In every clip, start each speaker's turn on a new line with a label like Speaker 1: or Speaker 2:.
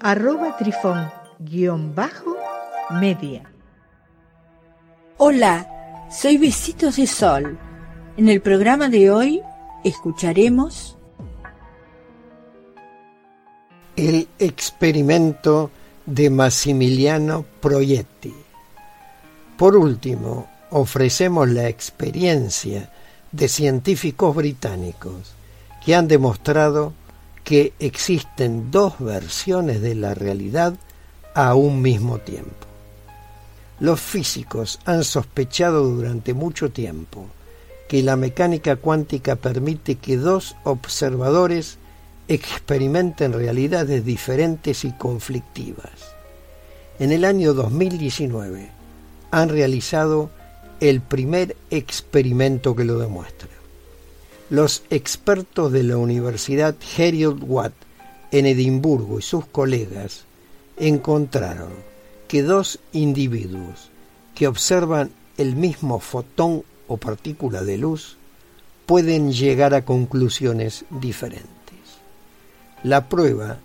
Speaker 1: arroba trifón-media.
Speaker 2: Hola, soy Besitos de Sol. En el programa de hoy escucharemos
Speaker 3: el experimento de Massimiliano Proietti. Por último, ofrecemos la experiencia de científicos británicos que han demostrado que existen dos versiones de la realidad a un mismo tiempo. Los físicos han sospechado durante mucho tiempo que la mecánica cuántica permite que dos observadores experimenten realidades diferentes y conflictivas. En el año 2019 han realizado el primer experimento que lo demuestra. Los expertos de la Universidad Heriot Watt en Edimburgo y sus colegas encontraron que dos individuos que observan el mismo fotón o partícula de luz pueden llegar a conclusiones diferentes. La prueba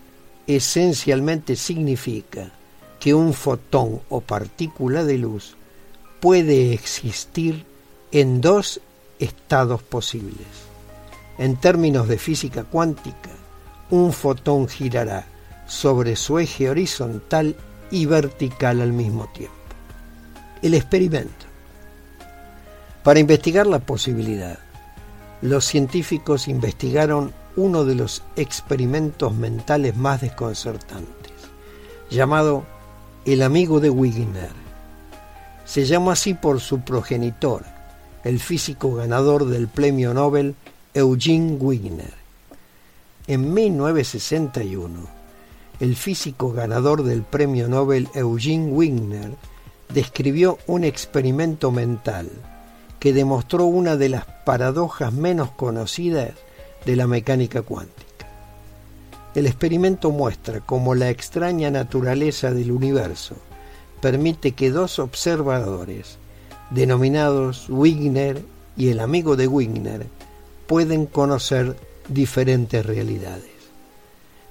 Speaker 3: esencialmente significa que un fotón o partícula de luz puede existir en dos estados posibles. En términos de física cuántica, un fotón girará sobre su eje horizontal y vertical al mismo tiempo. El experimento. Para investigar la posibilidad, los científicos investigaron uno de los experimentos mentales más desconcertantes, llamado El amigo de Wigner. Se llamó así por su progenitor, el físico ganador del premio Nobel Eugene Wigner. En 1961, el físico ganador del premio Nobel Eugene Wigner describió un experimento mental que demostró una de las paradojas menos conocidas de la mecánica cuántica. El experimento muestra cómo la extraña naturaleza del universo permite que dos observadores, denominados Wigner y el amigo de Wigner, pueden conocer diferentes realidades.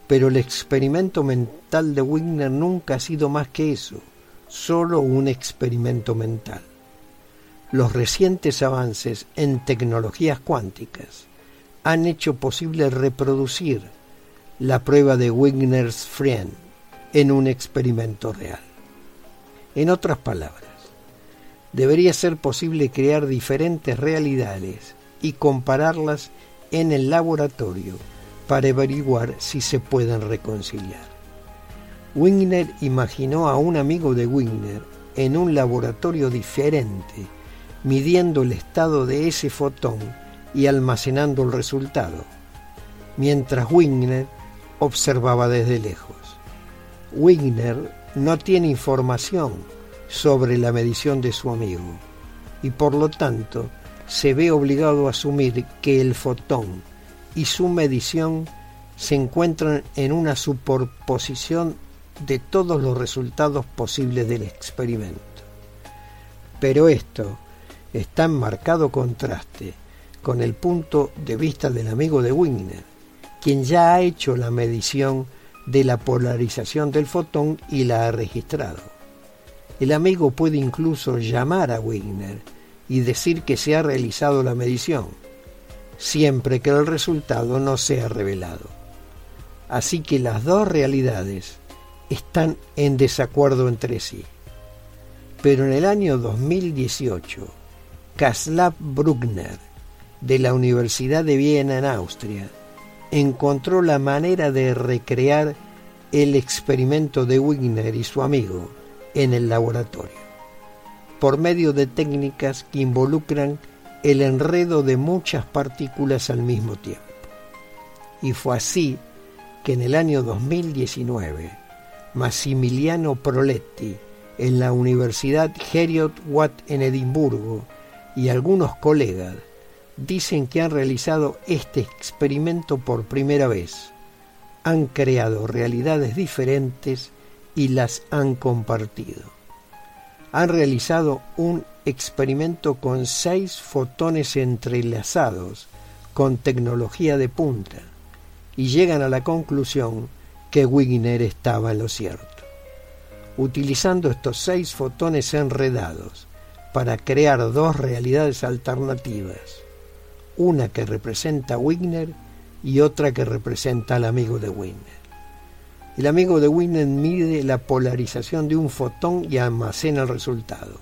Speaker 3: Pero el experimento mental de Wigner nunca ha sido más que eso, solo un experimento mental. Los recientes avances en tecnologías cuánticas han hecho posible reproducir la prueba de Wigner's Friend en un experimento real. En otras palabras, debería ser posible crear diferentes realidades y compararlas en el laboratorio para averiguar si se pueden reconciliar. Wigner imaginó a un amigo de Wigner en un laboratorio diferente, midiendo el estado de ese fotón y almacenando el resultado, mientras Wigner observaba desde lejos. Wigner no tiene información sobre la medición de su amigo y por lo tanto se ve obligado a asumir que el fotón y su medición se encuentran en una superposición de todos los resultados posibles del experimento. Pero esto está en marcado contraste con el punto de vista del amigo de Wigner, quien ya ha hecho la medición de la polarización del fotón y la ha registrado. El amigo puede incluso llamar a Wigner y decir que se ha realizado la medición, siempre que el resultado no sea revelado. Así que las dos realidades están en desacuerdo entre sí. Pero en el año 2018, Kaslav Bruckner de la Universidad de Viena en Austria, encontró la manera de recrear el experimento de Wigner y su amigo en el laboratorio, por medio de técnicas que involucran el enredo de muchas partículas al mismo tiempo. Y fue así que en el año 2019 Massimiliano Proletti en la Universidad Heriot Watt en Edimburgo y algunos colegas dicen que han realizado este experimento por primera vez. Han creado realidades diferentes y las han compartido. Han realizado un experimento con seis fotones entrelazados con tecnología de punta y llegan a la conclusión que Wigner estaba en lo cierto. Utilizando estos seis fotones enredados para crear dos realidades alternativas, una que representa a Wigner y otra que representa al amigo de Wigner. El amigo de Wigner mide la polarización de un fotón y almacena el resultado.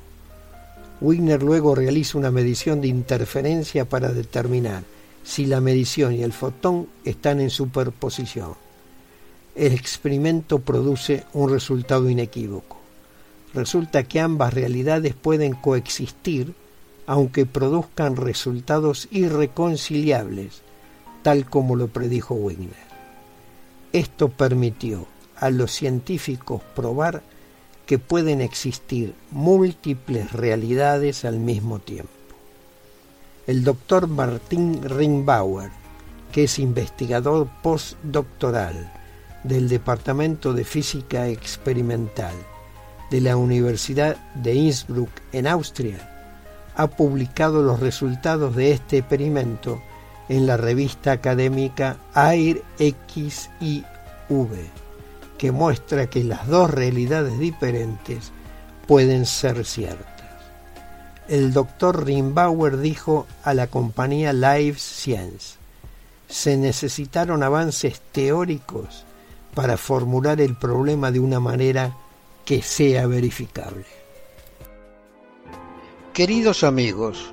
Speaker 3: Wigner luego realiza una medición de interferencia para determinar si la medición y el fotón están en superposición. El experimento produce un resultado inequívoco. Resulta que ambas realidades pueden coexistir aunque produzcan resultados irreconciliables, tal como lo predijo Wigner. Esto permitió a los científicos probar que pueden existir múltiples realidades al mismo tiempo. El doctor Martín Ringbauer, que es investigador postdoctoral del Departamento de Física Experimental de la Universidad de Innsbruck en Austria, ha publicado los resultados de este experimento en la revista académica Air XIV, que muestra que las dos realidades diferentes pueden ser ciertas. El doctor Rimbauer dijo a la compañía Life Science, se necesitaron avances teóricos para formular el problema de una manera que sea verificable.
Speaker 4: Queridos amigos,